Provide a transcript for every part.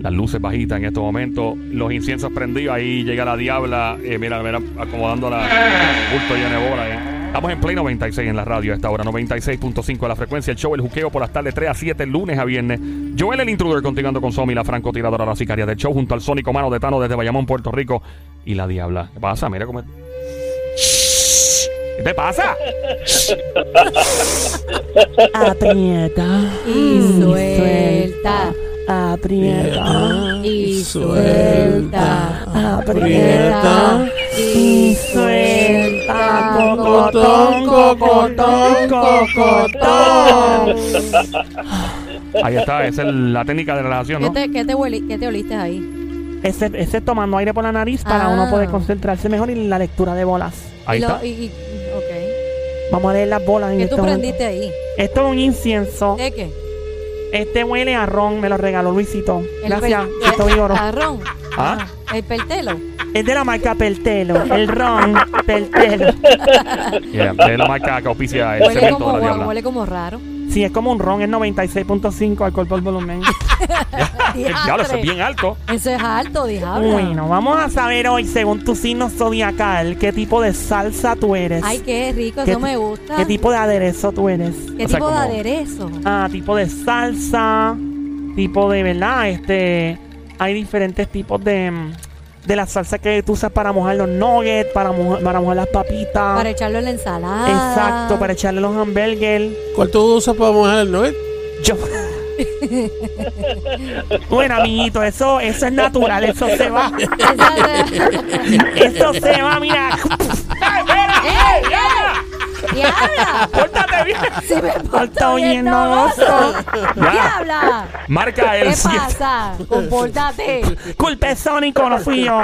Las luces bajitas en estos momentos. Los inciensos prendidos. Ahí llega la diabla. eh, mira, mira, acomodando la bulto lleno de bola. ahí. Estamos en Play 96 en la radio a esta hora. 96.5 de la frecuencia. El show El Juqueo por las tardes 3 a 7, lunes a viernes. Joel el intruder continuando con Somi, la francotiradora, la sicaria del show, junto al sónico mano de Tano desde Bayamón, Puerto Rico. Y la diabla. ¿Qué pasa? Mira cómo. ¿Qué te pasa? Aprieta Y suelta. Aprieta Y suelta. Aprieta y suelta. Cocotón, cocotón, cocotón. Ahí está, esa es la técnica de relajación, ¿Qué ¿no? te, qué te, hueli- qué te oliste ahí? Ese, ese tomando aire por la nariz para Ah. uno poder concentrarse mejor en la lectura de bolas. Ahí y lo- está. y- y- ok. Vamos a leer las bolas en ¿Qué este tú momento. prendiste ahí? Esto es un incienso. ¿De qué? Este huele a ron, me lo regaló Luisito. El Gracias, pel- Luisito Vigoro. Arrón. ¿Ah? El peltelo. Es de la marca Peltelo. El ron Peltelo. Yeah, de la marca que auspicia el Huele cemento como, diabla. huele como raro. Sí, es como un ron, es 96.5 alcohol por volumen. El diablo, eso es bien alto. Eso es alto, diablo. Bueno, vamos a saber hoy, según tu signo zodiacal, qué tipo de salsa tú eres. Ay, qué rico, ¿Qué eso me gusta. ¿Qué tipo de aderezo tú eres? ¿Qué O sea, tipo de aderezo? Ah, tipo de salsa, tipo de, ¿verdad? Este, hay diferentes tipos de, mm, de la salsa que tú usas para mojar los nuggets, para, mojar- para mojar las papitas. Para echarlo en la ensalada. Exacto, para echarle los hamburgers. ¿Cuál tú usas para mojar el nugget? Yo. bueno, amiguito, eso, eso es natural, eso se va. Eso se va, mira. ¡Diabla! ¡Pórtate bien! Si me Está porto bien, oyendo no. ¡Diabla! Marca el ¿Qué 7. pasa? Compórtate. Culpa es Sónico, no fui yo.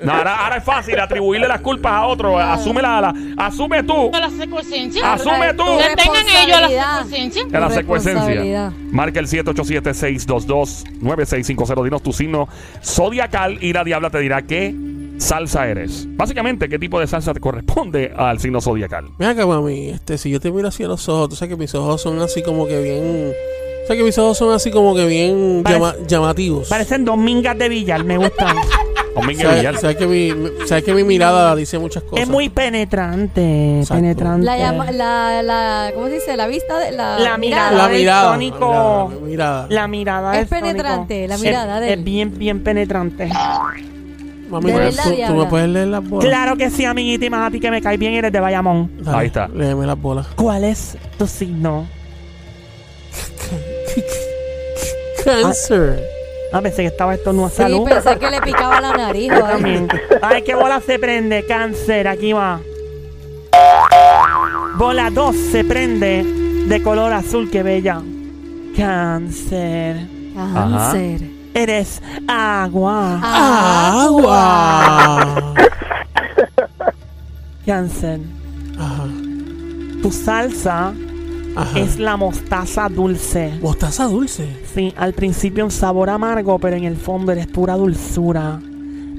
No, ahora, ahora es fácil atribuirle las culpas a otro. Asume la, la- asume tú. la secuencia. Asume tú. Que tengan ellos la Responsabilidad. secuencia. En la secuencia. Responsabilidad. Marca el 787-622-9650. Dinos tu signo zodiacal y la diabla te dirá qué salsa eres. Básicamente, qué tipo de salsa te corresponde al signo zodiacal. Mira acá, mami, este, si yo te miro así a los ojos, tú sabes que mis ojos son así como que bien... O sea que mis ojos son así como que bien Parece- llama- llamativos. Parecen dos mingas de billar, me gustan. Domingo ¿Sabes, Villar. sabes que mi, sabes que mi mirada dice muchas cosas? Es muy penetrante, Exacto. penetrante. La, llama- la, la, ¿cómo se dice? La vista de la, La mirada. La del mirada. tónico. La mirada. La mirada Es tónico. penetrante, la Es- mirada de es, bien, bien penetrante. Mami, De tú- verdad, tú, tú diabla. me puedes leer las bolas. Claro que sí, amiguita, y más a ti que me caes bien, eres de Bayamón. Dale, Ahí está. Léeme las bolas. ¿Cuál es tu signo? Cáncer. Ah, pensé que estaba esto no Sí, salud. pensé que le picaba la nariz. Yo ay. también. Ay, qué bola se prende. Cáncer, aquí va. Bola 2 se prende de color azul, qué bella. Cáncer. Cáncer. Eres agua. Agua. Cáncer. Ajá. Tu salsa Ajá. es la mostaza dulce. Mostaza dulce. Sí, al principio un sabor amargo, pero en el fondo eres pura dulzura.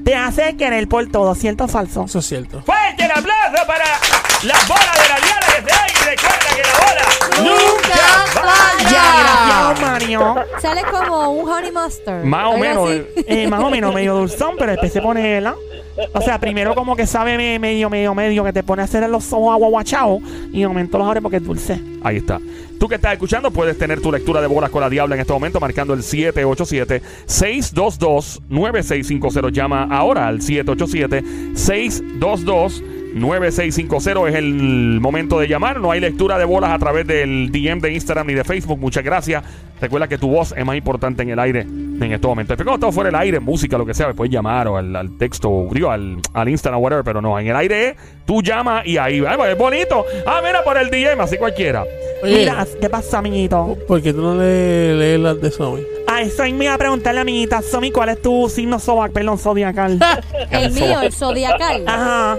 Te hace querer por todo, ¿cierto o falso? Eso es cierto. Fuerte el aplauso para las bolas de la diabla que se da y recuerda que la bola ¡Nunca falla! gracias, Mario. Sale como un honey mustard. Más o menos. eh, más o menos medio dulzón, pero después se pone, ¿la? O sea, primero como que sabe me- medio, medio, medio, que te pone a hacer los ojos aguaguachao y aumento los abre porque es dulce. Ahí está. Tú que estás escuchando puedes tener tu lectura de bolas con la diabla en este momento marcando el 787-622-9650. Llama ahora al 787-622-9650. Es el momento de llamar. No hay lectura de bolas a través del DM de Instagram ni de Facebook. Muchas gracias. Recuerda que tu voz es más importante en el aire en este momento. Después cuando estamos fuera del aire, música, lo que sea, me puedes llamar o al, al texto, digo, al, al Instagram, whatever, pero no, en el aire tú llamas y ahí, ay, pues, es bonito. Ah, mira, por el DM, así cualquiera. Oye, Mira, ¿qué pasa, amiguito? ¿por qué tú no le lees las de Somi? A eso ahí me iba a preguntarle, amiguita, Somi, ¿cuál es tu signo zodiacal? Perdón, zodiacal. El mío, el zodiacal. Ajá.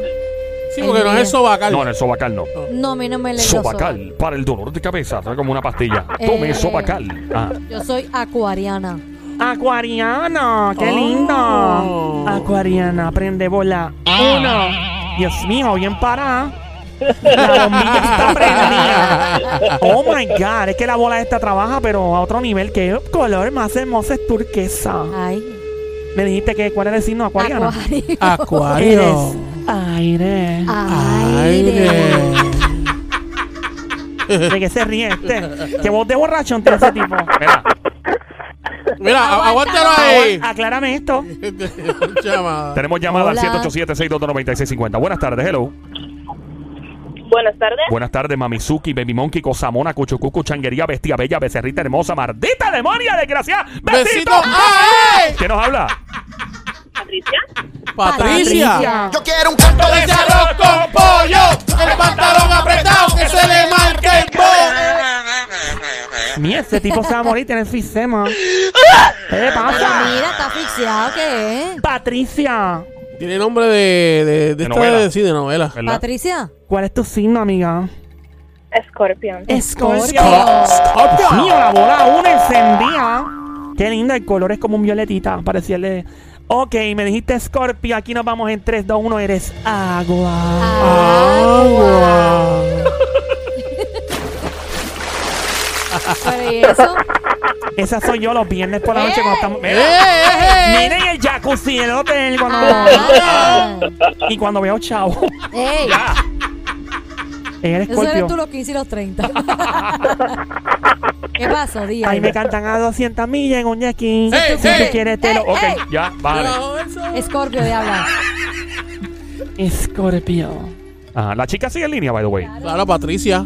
Sí, porque no es el sobacal. No, en el sobacal no. No, a mí no me los Sobacal, para el dolor de cabeza, trae como una pastilla. Tome Eh. sobacal. Ah. Yo soy acuariana. Acuariana, qué Oh. lindo. Acuariana, prende bola. Uno. Dios mío, bien parada. La bombilla está prendida. Oh my God, es que la bola esta trabaja, pero a otro nivel. ¿Qué color más hermoso es turquesa? Ay. Me dijiste que cuál era el signo acuariano. Acuario. Acuario. Eres aire. Aire. ¿De qué se ríe este? ¿Qué voz de borrachón tiene ese tipo? Mira, Mira, aguántalo ahí. Aclárame esto. Llamada. tenemos llamada al Hola. 787-622-9650. Buenas tardes, hello. Buenas tardes. Buenas tardes, Mamizuki, Baby Monkey, Cosamona, Cuchucucu, Changuería, Bestia Bella, Becerrita Hermosa, Mardita Demonia, desgraciada. ¡Besito! Besito. ¡Ay! ¿Quién nos habla? Patricia. Patricia. Yo quiero un canto de ese arroz con pollo, el pantalón apretado que se le marque el po. Mira, ese tipo se va a morir, tiene enfisema. ¿Qué le Pero pasa? mira, está asfixiado, ¿qué es? Patricia, Tiene nombre de, de, de, esta novela. de, sí, de novela. ¿Verdad? Patricia. ¿cuál es tu signo, amiga? Scorpion. Escorpio. Dios mío, la bola una encendida. Qué linda, el color es como un violetita, parecía. Ok, me dijiste Scorpio, aquí nos vamos en 3, 2, 1, eres agua. Agua. Pero ¿y eso? Esa soy yo los viernes por la noche cuando estamos... ¡Eh, eh! Miren el jacuzzi del hotel cuando... Ah. y cuando veo chavo. Ey, Eres eso eres tú los 15 y los 30. ¿Qué pasó, Día? Ahí me cantan a 200 millas en un jet ski. Ey, si ey, tú quieres te lo... Ok, ey. Ya, vale. Debajo del sol. Escorpio. Ajá. La chica sigue en línea, by the way. Claro, Patricia.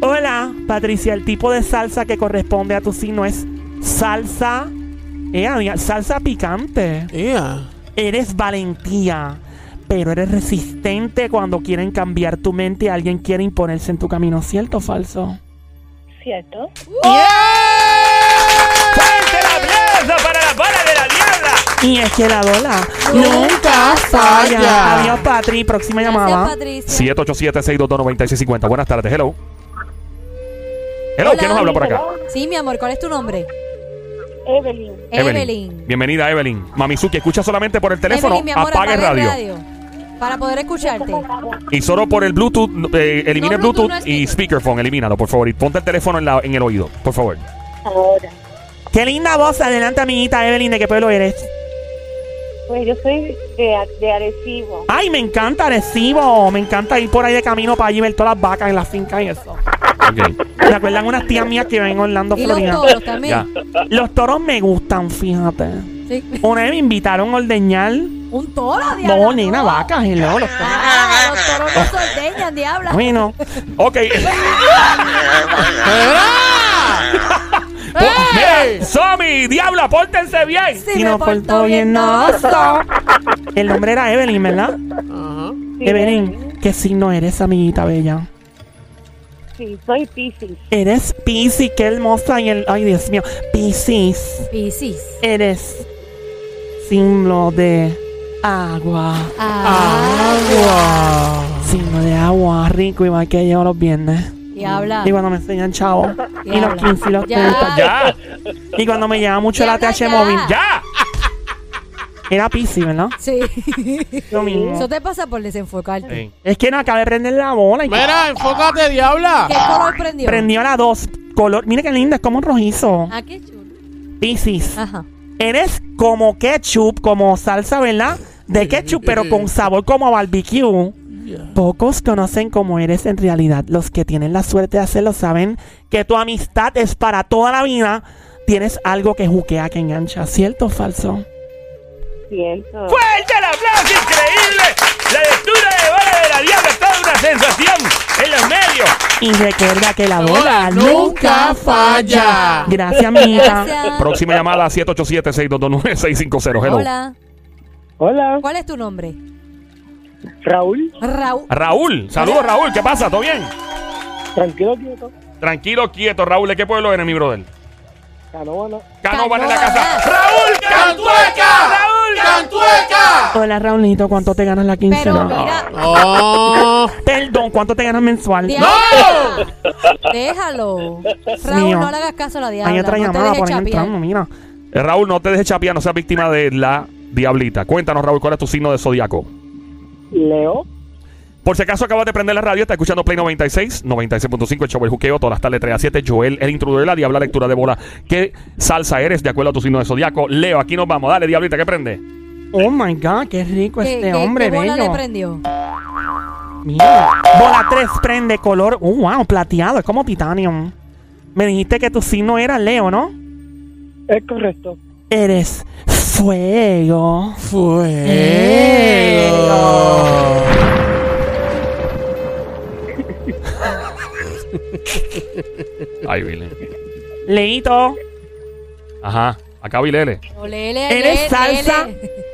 Hola, Patricia. El tipo de salsa que corresponde a tu signo es salsa... Eh, amiga, salsa picante. Yeah. Eres valentía, pero eres resistente cuando quieren cambiar tu mente y alguien quiere imponerse en tu camino. ¿Cierto o falso? ¿Cierto? ¡Fuerte el aplauso para la bola de la diabla! Y es que la dola Nunca falla. Adiós, Patri. Próxima llamada. Gracias, Patricia. 787-622-9650. Buenas tardes, hello. Hello, Hola. ¿quién nos habla por acá? Sí, mi amor, ¿cuál es tu nombre? Evelyn. Evelyn. Bienvenida, Evelyn. Mamizuki, escucha solamente por el teléfono. Evelyn, mi amor, apague el apaga radio. Para poder escucharte. Y solo por el Bluetooth, eh, elimine No, Bluetooth, Bluetooth no y speaker. speakerphone, elimínalo, por favor. Y ponte el teléfono en, la- en el oído, por favor. Ahora. Qué linda voz. Adelante, amiguita Evelyn. ¿De qué pueblo eres? Pues yo soy de, de Arecibo. Ay, me encanta Arecibo. Me encanta ir por ahí de camino para allí ver todas las vacas en la finca y eso. Ok. ¿Me acuerdan unas tías mías que ven en Orlando, Y los Florida? toros también. Ya. Los toros me gustan, fíjate. Sí. Una vez me invitaron a ordeñar. Un toro, diabla. No, nena, vacas, hello, los toros. Ah, los toros no se ordeñan, diabla. Bueno, Ok. ¡Mira! Mira, Somi, diabla, pórtense bien. Si me no portó bien, no. no. El nombre era Evelyn, ¿verdad? Ajá. Sí, Evelyn, ¿qué signo eres, amiguita bella? Sí, soy Pisces. Eres Pisces, qué hermosa. Y el, ay, Dios mío, Pisces. Piscis. Eres signo de agua. Agua. Signo de agua, rico, igual que yo los viernes. diabla. Y cuando me enseñan chavo. Y los Diabla. 15 y los Ya. 30. Ya, Y cuando me llama mucho el ATH ya. móvil. ya. Era Pisces, ¿verdad? Sí. Lo mismo. Eso te pasa por desenfocarte. Sí. Es que no acabé de prender la bola. Y Mira, enfócate, diabla. ¿Qué color prendió? prendió la 2. Color. Mira qué linda, es como un rojizo. Ah, qué chulo. Pisces. Ajá. Eres como ketchup, como salsa, ¿verdad? De ketchup, pero con sabor como a barbecue. Pocos conocen cómo eres en realidad. Los que tienen la suerte de hacerlo saben que tu amistad es para toda la vida. Tienes algo que juquea, que engancha. ¿Cierto o falso? Cierto. ¡Fuerte el aplauso! ¡Increíble! La lectura de bola de la diabla, toda una sensación en los medios. Y recuerda que la bola nunca falla. Gracias, amiguita. Gracias. Próxima llamada 787-622-9650. Hello. Hola. Hola, ¿Cuál es tu nombre? Raúl. Raúl. Raúl, saludos Raúl, ¿qué pasa? ¿Todo bien? Tranquilo, quieto. Tranquilo, quieto, Raúl. ¿De qué pueblo eres, mi brother? Canóvana. Canovan en la casa. ¡Raúl! ¡Cantueca! ¡Raúl! ¡Cantueca! Hola, Raulito. ¿Cuánto te ganas la Pero quincena? mira, ¡Oh! Perdón, ¿cuánto te ganas mensual? diabla. Déjalo. Raúl, mío. no le hagas caso a la diabla. Hay otra no te llamada dejes por ahí chapear. entrando, mira. Eh, Raúl, no te dejes chapear, no seas víctima de la diablita. Cuéntanos, Raúl, ¿cuál es tu signo de zodiaco? Leo. Por si acaso acabas de prender la radio, está escuchando Play 96, 96.5, el show El Juqueo, todas las tardes 3 a 7. Joel, el intruder de la Diabla, lectura de bola. ¿Qué salsa eres de acuerdo a tu signo de zodiaco? Leo, aquí nos vamos. Dale, Diablita, ¿qué prende? Oh my God, qué rico ¿Qué- este qué- hombre qué bola le prendió? Mira. Bola 3 prende color, uh, wow, plateado, es como titanium. Me dijiste que tu signo era Leo, ¿no? Es correcto. Eres fuego. Fuego. Ay, Vile. Leito, Ajá. Acá Vilele. Eres salsa.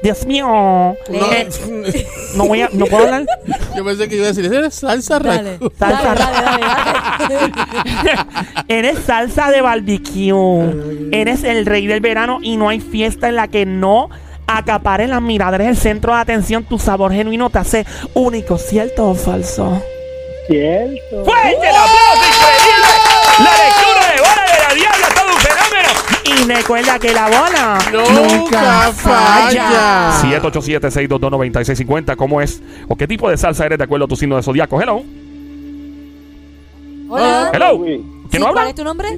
Dios mío. No, Eh, no voy a, no puedo hablar. yo pensé que iba a decir, eres salsa Dale, raco. Salsa. dale, dale, dale, dale. Eres salsa de barbecue. Eres el rey del verano y no hay fiesta en la que no acapare las miradas. Eres el centro de atención. Tu sabor genuino te hace único, ¿cierto o falso? Cierto. ¡Fuerte el aplauso! ¡Increíble! La lectura de bola de la Diabla, todo un fenómeno. Y recuerda que la bola Nunca falla. 787-622-9650. ¿Cómo es? ¿O qué tipo de salsa eres de acuerdo a tu signo de zodiaco? Hello. Hola. Hello. Luis. ¿Quién Sí, no ¿Cuál habla? es tu nombre?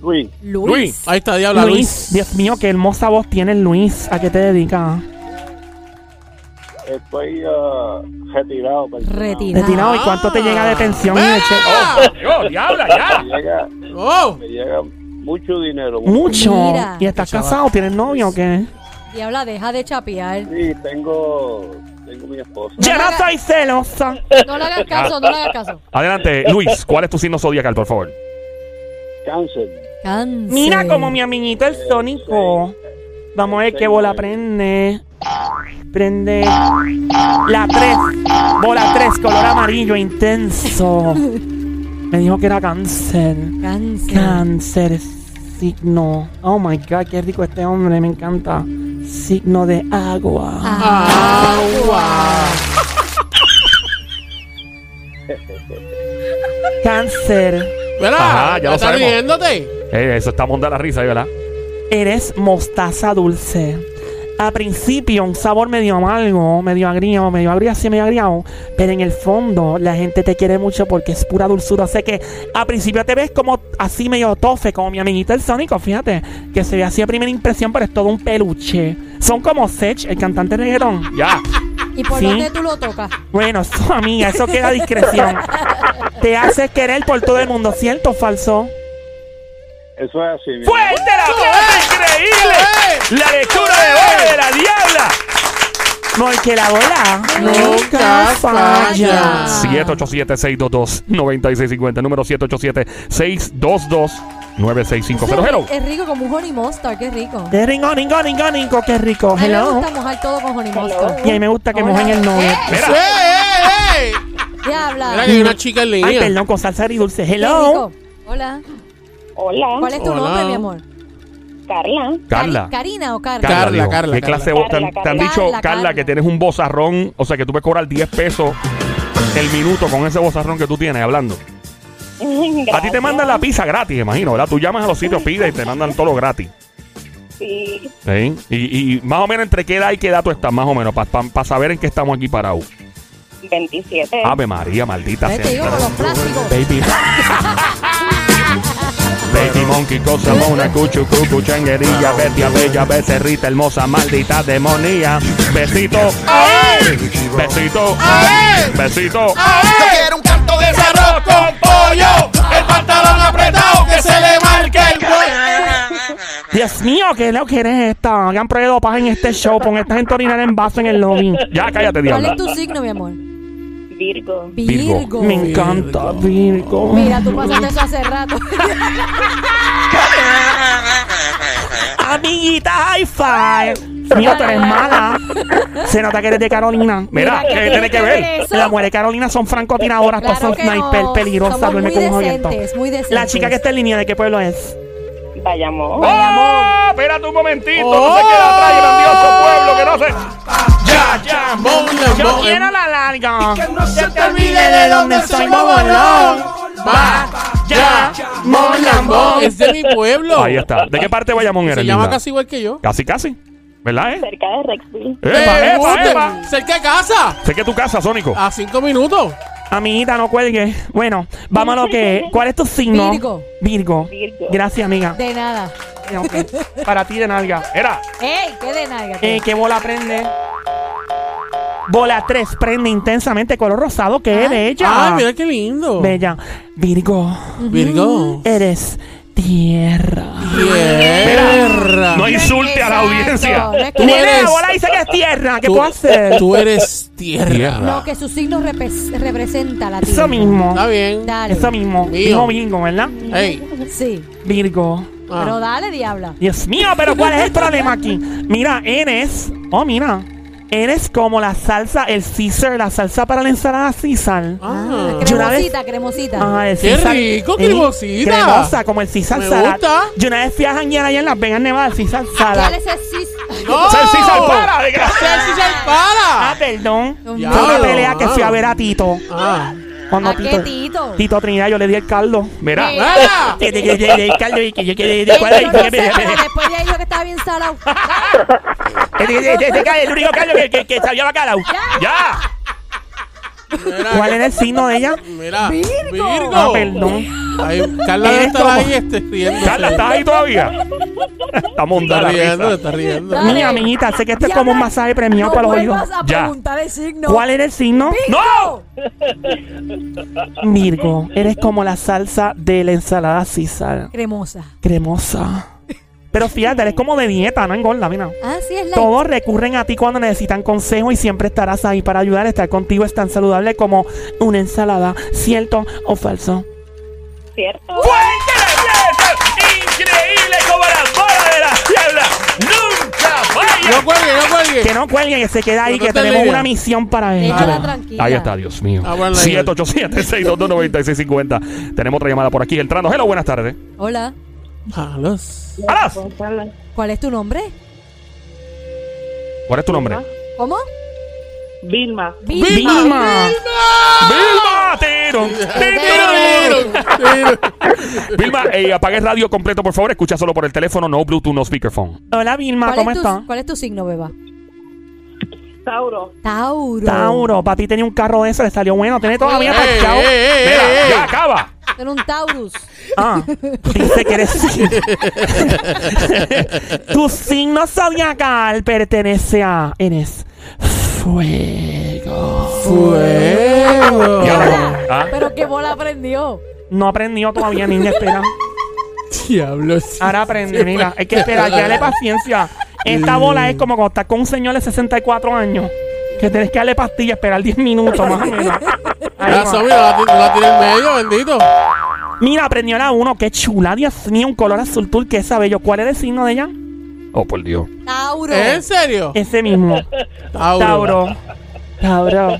Luis. Luis. Luis. Ahí está, diabla Luis, Luis. Dios mío, qué hermosa voz tiene Luis. ¿A qué te dedicas? Estoy ah, retirado. pensionado. Retirado. Retirado. ¿Y cuánto te llega de pensión y de cheque? ¡Oh, Dios, Diabla, ya! Me llega, Oh, me llega mucho dinero. Mucho. Mira. ¿Y estás casado? ¿Tienes novio o qué? Diabla, deja de chapear. Sí, tengo, tengo mi esposa. Yo No soy celosa. No le hagas caso, no le hagas caso. Adelante, Luis, ¿cuál es tu signo zodiacal, por favor? Cáncer. Cáncer. Mira como mi amiguito el Sónico. Vamos a ver qué bola prende. Prende la 3. Bola 3, color amarillo intenso. Me dijo que era cáncer. Cáncer. Cáncer, signo. Oh my god, qué rico este hombre, me encanta. Signo de agua. agua. Cáncer, ¿Verdad? Ajá, ya lo ¿Estás sabemos. riéndote? Eh, eso está monda la risa, ¿verdad? eres mostaza dulce. A principio un sabor medio amargo, medio agrio, medio agrio así, medio agriado. Pero en el fondo la gente te quiere mucho porque es pura dulzura. Sé que a principio te ves como así medio tofe, como mi amiguito el Sónico, fíjate. Que se ve así a primera impresión, pero es todo un peluche. Son como Sech, el cantante de reggaetón. Ya. ¿Y por Sí. dónde tú lo tocas? Bueno, eso amiga, eso queda a discreción. te haces querer por todo el mundo, ¿cierto o falso? Eso es así. ¡Fuerte aplauso! ¡Increíble! La lectura de bola de la Diabla. Porque la bola Nunca falla. 787-622-9650. Número 787-622-9650. Hello. Es rico como un honey mustard, qué rico. Qué rico, rico, rico, rico, qué rico. A mí me Hello. gusta mojar todo con honey mustard. Y a mí me gusta que Hola. mojen el novio. ¿Eh? Mira. ¡Ey, ey, ey! Diabla. Mira que hay una chica en Ay, línea. perdón, con salsa agridulce. Qué Hello. rico. Hola. Hola. ¿Cuál es tu Hola. nombre, mi amor? Carla. Carla. Cari- ¿Karina o Carla? Carla. Carla, ¿Qué Carla. clase de voz? Te han- Carla, te han Carla. dicho, Carla, Carla, Carla. que tienes un bozarrón. O sea, que tú puedes cobrar 10 pesos el minuto con ese bozarrón que tú tienes hablando. A ti te mandan la pizza gratis, imagino, ¿verdad? Tú llamas a los sitios, pides y te mandan todo lo gratis. Sí, ¿Sí? Y, y más o menos entre qué edad y qué edad tú estás, más o menos, para saber en qué estamos aquí parados. 27. Ave María, maldita Ve, sea. Te digo con los plásticos. Baby. Baby monkey, cosa mona, cuchu, cucu, changuerilla, bestia bella, becerrita, hermosa, maldita demonía. Besito, besito, besito. Yo quiero un canto de arroz con pollo, el pantalón apretado que se le marque el cuello. Dios mío, ¿qué lo que eres esta? Que han probado paja en este show. Pon esta gente orinar en vaso en el lobby. Ya, cállate, ¿Cuál diabla. es tu signo, mi amor? Virgo. Virgo. Virgo. Me encanta, Virgo. Mira, tú pasaste eso hace rato. Amiguita, high five. Mío, tú eres mala. Se nota que eres de Carolina. Mira, Mira, ¿qué tiene que ver? eso? Las mujeres de Carolina son francotiradoras, todas Claro son sniper, no. peligrosas, duerme con un. La chica que está en línea, ¿de qué pueblo es? Vayamos. ¡Oh! Espérate un momentito, no ¡Oh! se queda atrás, grandioso pueblo, que no se... Ya, ya, Mola, Yo quiero la larga. No se te olvide de dónde soy, Mobolón. Va, ya, Mon Lambón. Es de mi pueblo. Ahí está. ¿De qué parte de Bayamón eres, Se llama linda? casi igual que yo. Casi, casi. ¿Verdad, eh? cerca de Rexville. ¡Epa, Eh, epa, epa! ¿Cerca de casa? Sé que tu casa, Sónico. A cinco minutos. Amiguita, no cuelgue. Bueno, vamos a lo que. ¿Cuál es tu signo? Virgo. Virgo. Virgo. Gracias, amiga. De nada. Ok. Para ti de nalga. Era. ¡Ey! ¿Qué de nada? Eh, ¿Qué bola prende? Bola 3 prende intensamente color rosado. ¿Qué es de ella? Ay, mira qué lindo. Bella. Virgo, Virgo. eres tierra. Tierra. No insulte a la audiencia. Tú eres- dice que es tierra. ¿Qué Tú- puedo hacer? Tú eres tierra. No, que su signo representa la tierra. Eso mismo. Está bien. Dale. Eso mismo. Mío. Dijo Virgo, ¿verdad? Hey. Sí. Virgo. Ah. Pero dale, diabla. Dios mío, pero ¿cuál es el problema aquí? Mira, eres. Oh, mira. Eres como la salsa, el Caesar, la salsa para la ensalada Caesar. Ah. Yo una vez- Cremosita, cremosita. Ajá, el Qué Caesar- rico, eh, cremosita. Cremosa, como el Caesar Me Salad. gusta. Yo una vez fui a janguear allá en Las Vegas, Nevada, el Caesar Salad. ¿Cuál es el cis- ¡No! ¡Ser César para, desgraciado! ¡Ser César Ah, para! perdón. Ya. Fue una pelea que fui a ah. ver a Tito. Ah. Cuando ¿A qué Tito, Tito? Tito Trinidad, yo le di el caldo. Mira. Eh, ¡Ah! Que te- que te- que el caldo y que yo que Yo ¿cuál es? no sé, pero después de ahí dijo que estaba bien salado. Ese caldo, el único caldo que, que, que sabía bacalao. ¡Ya! Mira, ¿Cuál era el signo de ella? Mira. Virgo. Ah, perdón. Ay, Carla debe Eres estar como- ahí este, riendo. Carla, ¿estás ahí todavía? Está montada Está la riendo, risa. está riendo. Dale. Mi amiguita, sé que esto es como un masaje premiado no para los oídos. a Ya. preguntar el signo. ¿Cuál era el signo? ¡No! Virgo, eres como la salsa de la ensalada César. Cremosa. Cremosa. Pero fíjate, eres como de dieta, no engorda, mira. Ah, sí, es la. Todos recurren a ti cuando necesitan consejo y siempre estarás ahí para ayudar. Estar contigo es tan saludable como una ensalada. ¿Cierto o falso? ¿Cierto? ¡Fuerte el aplauso! ¡Increíble como la bola de la diabla! ¡Nunca No falla! cuelgue, no cuelgue. Que no cuelguen, que se queda ahí, No que te tenemos una misión para él. Déjala tranquila. Ahí está, Dios mío. Ah, bueno, 787-622-9650. Tenemos otra llamada por aquí entrando. Hello, buenas tardes. Hola. Jalos. ¡Alas! ¿Cuál es tu nombre? ¿Cuál es tu nombre? ¿Cómo? Vilma. Vilma. ¡Vilma! ¡Tiro! ¡Tiro! Vilma, eh, apague el radio completo, por favor. Escucha solo por el teléfono, no Bluetooth, no speakerphone. Hola Vilma, ¿Cuál, ¿cómo es estás? ¿Cuál es tu signo, beba? Tauro. Tauro. Tauro, papi tenía un carro de eso, le salió bueno. Tiene todavía Ey, ey, ey, Mira, ya acaba. Era un Taurus. Ah, dice que eres. tu signo zodiacal pertenece a. Eres. Fuego. Fuego. Ya, ¿ah? Pero qué bola aprendió. No aprendió todavía, niña, espera. Diablos. Ahora aprende, mira. Hay que esperar, que darle paciencia. Esta bola es como cuando estás con un señor de 64 años. Que tienes que darle pastilla, esperar 10 minutos más o menos. Ahí La la, la tiene en medio, bendito. Mira, aprendió la 1. Qué chula, Dios mío, un color azul turquesa bello. ¿Cuál es el signo de ella? Oh, por Dios. Tauro. ¿En serio? Ese mismo. Tauro. Tauro. Tauro.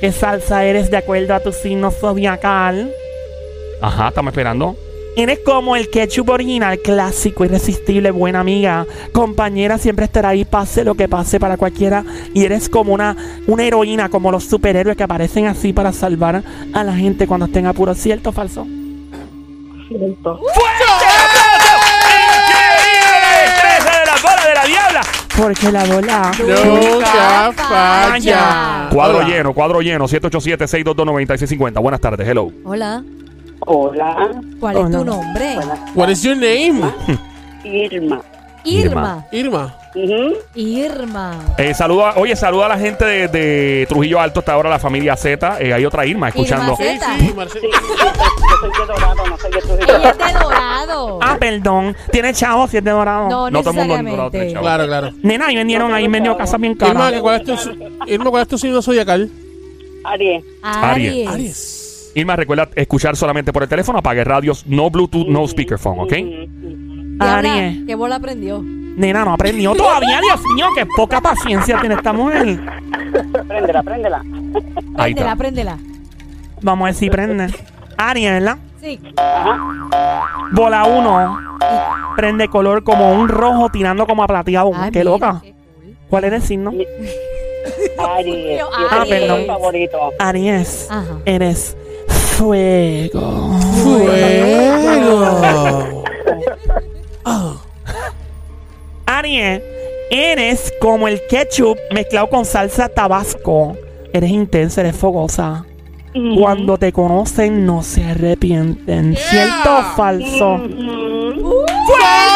¿Qué salsa eres de acuerdo a tu signo zodiacal? Ajá, estamos esperando. Eres como el ketchup original, clásico, irresistible, buena amiga. Compañera, siempre estará ahí, pase lo que pase para cualquiera. Y eres como una, una heroína, como los superhéroes que aparecen así para salvar a la gente cuando estén en apuro. ¿Cierto o falso? Cierto. ¡Increíble! ¡Destreza de la bola de la diabla! Porque la bola. Nunca falla. Cuadro Hola. lleno, cuadro lleno. 787-622-9650. Buenas tardes, hello. Hola. Hola. ¿Cuál es Hola. tu nombre? What is your name? Irma. Irma. Irma. Ujú. Irma. Eh, saluda, oye, saluda a la gente de, de Trujillo Alto, está ahora la familia Z. Eh, hay otra Irma escuchando. Irma Sí, Zeta. sí, Marce- Sí, yo soy de Dorado, no soy de Trujillo. Ella es de Dorado. Ah, perdón. Tiene chavo si es de dorado. no, no todo el mundo en Dorado tiene chavo. Claro, claro. Nena, ahí vendieron, ahí vendió casas bien Irma, caras. ¿qué- ¿cuál es tu, Irma, ¿cuál es tu signo zodiacal? Aries. Aries. Aries. Irma, recuerda escuchar solamente por el teléfono, apague radios, no Bluetooth, no speakerphone, ¿ok? Diabla, Aries. ¿Qué bola aprendió? Nena, no aprendió todavía, Dios mío, qué poca paciencia tiene esta mujer. Préndela, préndela. Ahí Préndela, está. préndela. Vamos a ver si prende. Aries, ¿verdad? Sí. Bola 1. Prende color como un rojo tirando como a plateado. Ay, qué mira, loca. qué cool. ¿Cuál era el signo? Aries. Ah, perdón. favorito. Aries. Ajá. Eres fuego. Fuego. Oh. Aries. Eres como el ketchup mezclado con salsa tabasco. Eres intensa, eres fogosa. Cuando te conocen no se arrepienten. ¿Cierto o falso? ¡Increíble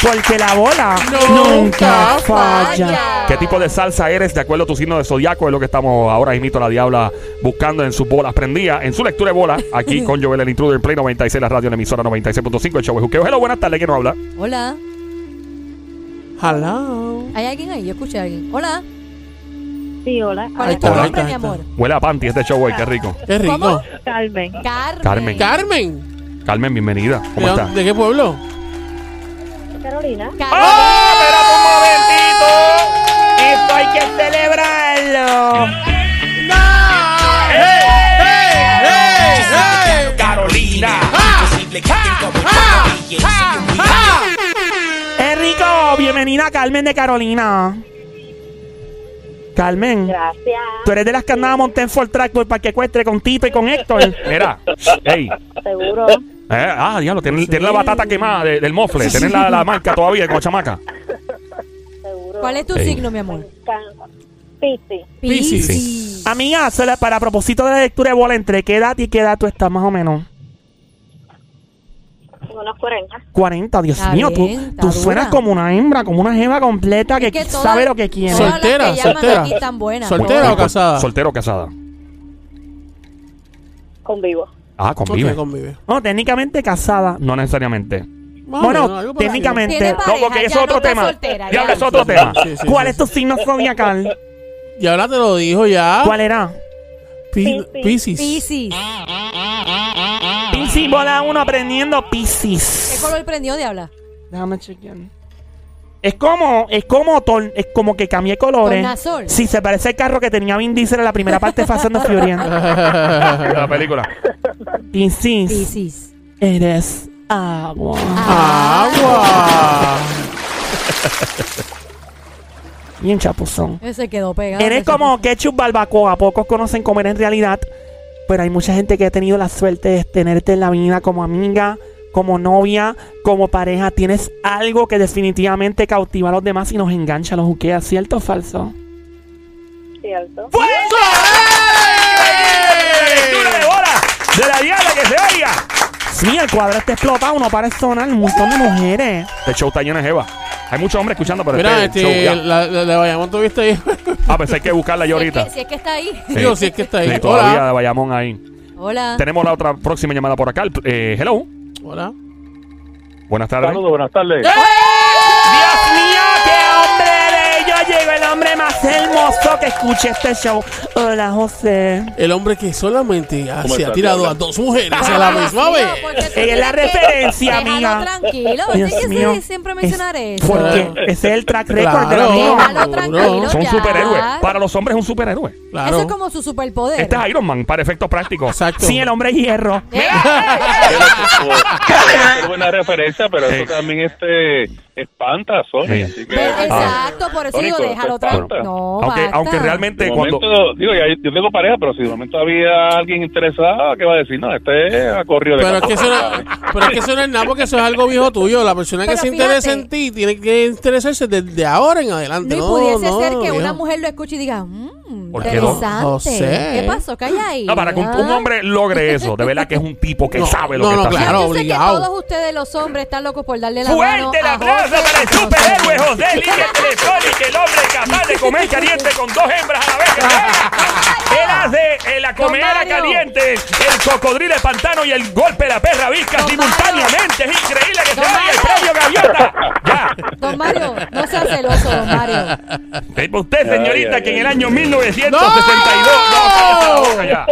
Porque la bola Nunca nunca falla. falla. ¿Qué tipo de salsa eres de acuerdo a tu signo de zodiaco? Es lo que estamos ahora mismo la diabla buscando en sus bolas prendidas, en su lectura de bolas, aquí con Joel el Intruder en Play 96, la radio en emisora 96.5, el show de Juqueo. Hello, buenas tardes, ¿quién nos habla? Hola. Hello. ¿Hay alguien ahí? Yo escuché a alguien. Hola. Sí, hola. ¿Cuál Ahí es tu nombre, está, mi amor? Huele a panty este show hoy, qué rico. Qué rico. ¿Cómo? Carmen. Carmen. Carmen. Carmen. Carmen, bienvenida. ¿De, ¿Cómo estás? ¿De qué pueblo? Carolina. ¡Oh, espérate un momentito! Esto hay que celebrarlo. Carolina. Enrico, bienvenida Carmen de Carolina. Carmen, Gracias. tú eres de las que andaba monté en Ford Track por Parque Ecuestre con Tito y con Héctor. Mira, ey. Seguro. Eh, ah, diablo, tienen, tienen la batata quemada de- del mofle, tienen la, la marca todavía con chamaca. Seguro. ¿Cuál es tu Sí. signo, mi amor? Piscis. Piscis. Amiga, solo para propósito de la lectura de bola, ¿entre qué edad y qué edad tú estás más o menos? Unos 40. 40, Dios Está mío, tú, bien, está tú suenas como una hembra, como una jeva completa que, Es que todas- sabe lo que quiere. Soltera, que soltera. aquí están buenas. Soltera o casada. Soltero o casada. Convivo. Ah, convive. Ok, convive. No, técnicamente casada. No necesariamente. Más o bueno, menos, algo por ahí. técnicamente. Tiene No, pareja, porque eso ya es otro está tema. soltera, Diablo, ya. es otro tema. Sí, sí, ¿Cuál sí, es tu signo zodiacal? Y ahora te lo dijo ya. ¿Cuál era? Pi- Piscis. Piscis. Piscis. Bola uno aprendiendo ¿Qué Piscis. color prendió, Diabla? Déjame chequear. Es como, es como, tor- es como que cambié colores. Tornasol. Sí, se parece al carro que tenía Vin Diesel en la primera parte de Fast and the Furious. La película. Piscis, Piscis. eres agua. Agua. Bien chapuzón. Ese quedó pegado. Eres Ese como ketchup barbacoa. Pocos conocen comer en realidad. Pero hay mucha gente que ha tenido la suerte de tenerte en la vida como amiga, como novia, como pareja. Tienes algo que definitivamente cautiva a los demás y nos engancha, los juquea. ¿Cierto o falso? Cierto. ¡Lectura de bola! ¡De la diabla que se oiga! Sí, el cuadro está explotado. No para de sonar un montón de mujeres. Este show está lleno de jeva. Hay muchos hombres escuchando, pero Mira, este, show este, ya. la, la, la Bayamón está ahí. Ah, pues hay que buscarla yo Si es, ahorita. que, si es que está ahí. Sí. Digo, si es que está ahí. Sí, todavía Hola. de Bayamón ahí. Hola. Tenemos la otra próxima llamada por acá. Eh, hello. Hola. Buenas tardes. Saludos, buenas tardes. Dios mío, qué hombre bello. Llegó el hombre más hermoso que escuche este show. Hola, José. El hombre que solamente ha- ¿Cómo se ha tirado a dos mujeres a la misma Dios mío, vez. ¿por qué tú Ella es la referencia, amiga. tranquilo. Dios que mío. siempre mencionar Es- eso. Porque ese es el track record. Déjalo Seguro. tranquilo. Son superhéroes. Para los hombres es un superhéroe. Claro. Eso es como su superpoder. Este es Iron Man para efectos prácticos. Exacto. Sí, el hombre hierro. Eh, Es buena referencia, pero eso también este espanta a Sony. Sí. Así que, Ve- Exacto, por eso digo, déjalo pues, tranquilo. No, aunque, basta. aunque realmente de cuando. momento, digo, ya, yo tengo pareja, pero si de momento había alguien interesado, ¿qué va a decir? No, este ha corrido de Pero es, que eso no, pero es que eso no es nada porque eso es algo viejo tuyo. La persona que se interesa en ti tiene que interesarse desde ahora en adelante. No, y pudiese no, ser que viejo. una mujer lo escuche y diga, mmm, ¿Por qué no? interesante. José. ¿Qué pasó? Calla ahí. No, para que un, Ah. un hombre logre eso, de verdad que es un tipo que No, sabe lo no, que no, está claro. haciendo. Yo sé que obligado. todos ustedes, los hombres, están locos por darle la mano Fuerte el a aplauso José para el José. superhéroe José Línea Telefónica, el hombre capaz de comer caliente con dos hembras a la vez. Él hace eh, la comedera caliente, el cocodrilo de pantano y el golpe de la perra visca Don simultáneamente. Es increíble que se Don vaya el premio gaviota. Ya. Don Mario, no sea celoso, don Mario. Eh, Usted, señorita, Ay, ay, que en el año 1962. No, ya.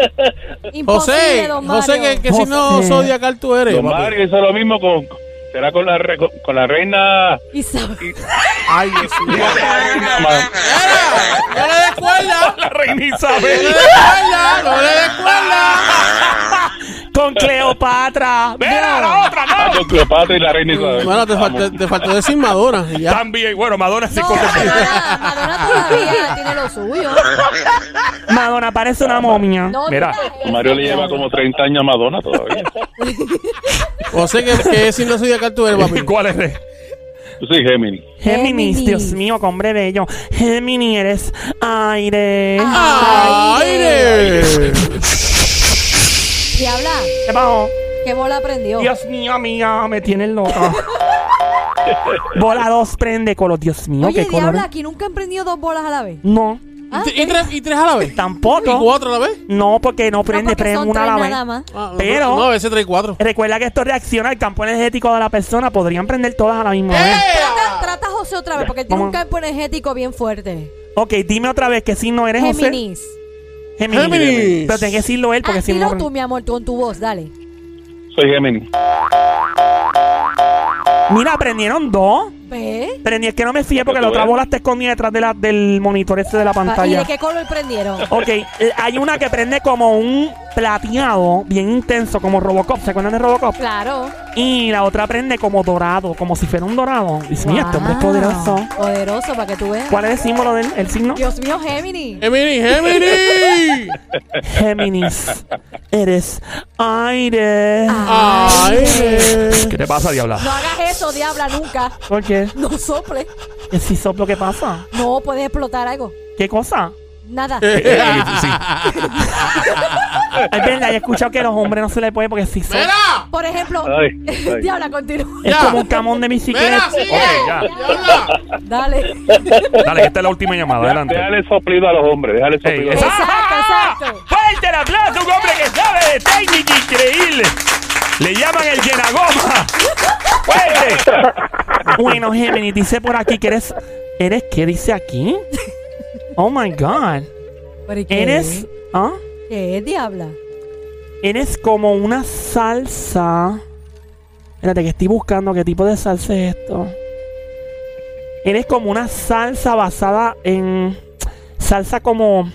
Imposible, José, don Mario. José, ¿qué, qué José. signo zodiacal tú eres? Don? Mario hizo lo mismo con. Será con la, re- con la reina. Isabel. Ay, Dios mío. ¡No le des cuerda! La reina ¡No le Isabel. des cuerda! ¡No le des cuerda! Con Cleopatra. ¡Mira, la otra, Ah, no! con Cleopatra y la reina Isabel. Bueno, te, faltó, te faltó decir Madonna. y ya. También, bueno, Madonna sí No, con Madonna, Madonna todavía tiene lo suyo. Madonna parece una momia. No, Mira. Mario le lleva como 30 años a Madonna todavía. O sea que, que si no soy de acá tú eres, papi. ¿Cuál es? Yo soy Gemini. Géminis, Géminis. Dios mío, qué hombre bello. Géminis, eres aire. ¡Aire! Diabla, ¿Qué pasó? ¿qué bola prendió? Dios mío, amiga, me tienen loca. Bola 2 prende color. Dios mío, Oye, qué color. Diabla, aquí nunca han prendido dos bolas a la vez. No, Ah, ¿Y, y tres, ¿Y tres a la vez? ¿Y tampoco. cuatro a la vez? No, porque no prende, porque prende son una a tres la vez. nada más. Ah, no, Pero- No, a veces tres y cuatro. Recuerda que esto reacciona al campo energético de la persona. Podrían prender todas a la misma vez. Trata, trata a José otra vez, porque él tiene un Vamos. campo energético bien fuerte. Ok, dime otra vez que si no eres José. Géminis. Géminis. Géminis. Pero tenés que decirlo él porque Ah, si dilo no. tú, mi amor, con tu voz, dale. Soy Gemini. Mira, prendieron dos. ¿Ves? Prendí, es que no me fijé porque la otra bola está escondida detrás de la, del monitor este de la ¿Y pantalla. de qué color prendieron? Ok, eh, hay una que prende como un plateado bien intenso, como Robocop. ¿Se acuerdan de Robocop? Claro. Y la otra prende como dorado, como si fuera un dorado. Dios mío, este hombre es poderoso. Poderoso, para que tú veas. ¿Cuál es el símbolo del el signo? Dios mío, Géminis. ¡Gemini, Gemini! Géminis. Eres aire. ¡Aire! ¿Qué te pasa, Diabla? No hagas eso, diabla, nunca. ¿Por qué? No sople. ¿Que si soplo qué pasa? No, puede explotar algo. ¿Qué cosa? Nada. Eh, eh, sí. Es verdad, he escuchado que a los hombres no se le puede porque si soplo. ¡Mira! Por ejemplo, Ay, ay. diabla, continúa. Es Ya. como un camón de bicicleta. ¡Mira, sigue! Ok, ya. ¡Diabla! Dale. Dale, que esta es la última llamada. Adelante. Déjale soplido a los hombres, déjale soplido a los hombres. Exacto, exacto. ¡Fuerte el aplauso! Un hombre que sabe de técnica increíble. Le llaman el llenagoma. ¡Fuerte! Bueno, Géminis, dice por aquí que eres. ¿Eres qué dice aquí? Oh my God. ¿Pero y qué Eres. es? ¿Ah? ¿Qué es, diabla? Eres como una salsa. Espérate, que estoy buscando qué tipo de salsa es esto. Eres como una salsa basada en. Salsa como.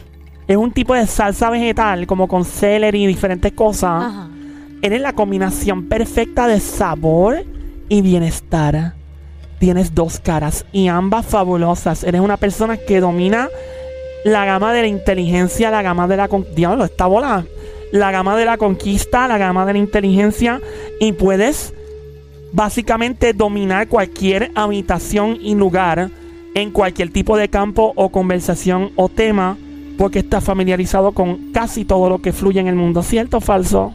Es un tipo de salsa vegetal, como con celery y diferentes cosas. Ajá. Eres la combinación perfecta de sabor y bienestar. Tienes dos caras y ambas fabulosas. Eres una persona que domina la gama de la inteligencia, la gama de la... con- Diablo, esta bola. La gama de la conquista, la gama de la inteligencia. Y puedes básicamente dominar cualquier habitación y lugar en cualquier tipo de campo o conversación o tema. Porque estás familiarizado con casi todo lo que fluye en el mundo. ¿Cierto o falso?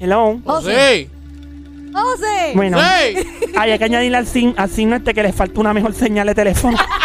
Hello. ¡José! ¡José! Bueno, ¡Sí! hay que añadirle al, sin, al signo este que le falta una mejor señal de teléfono.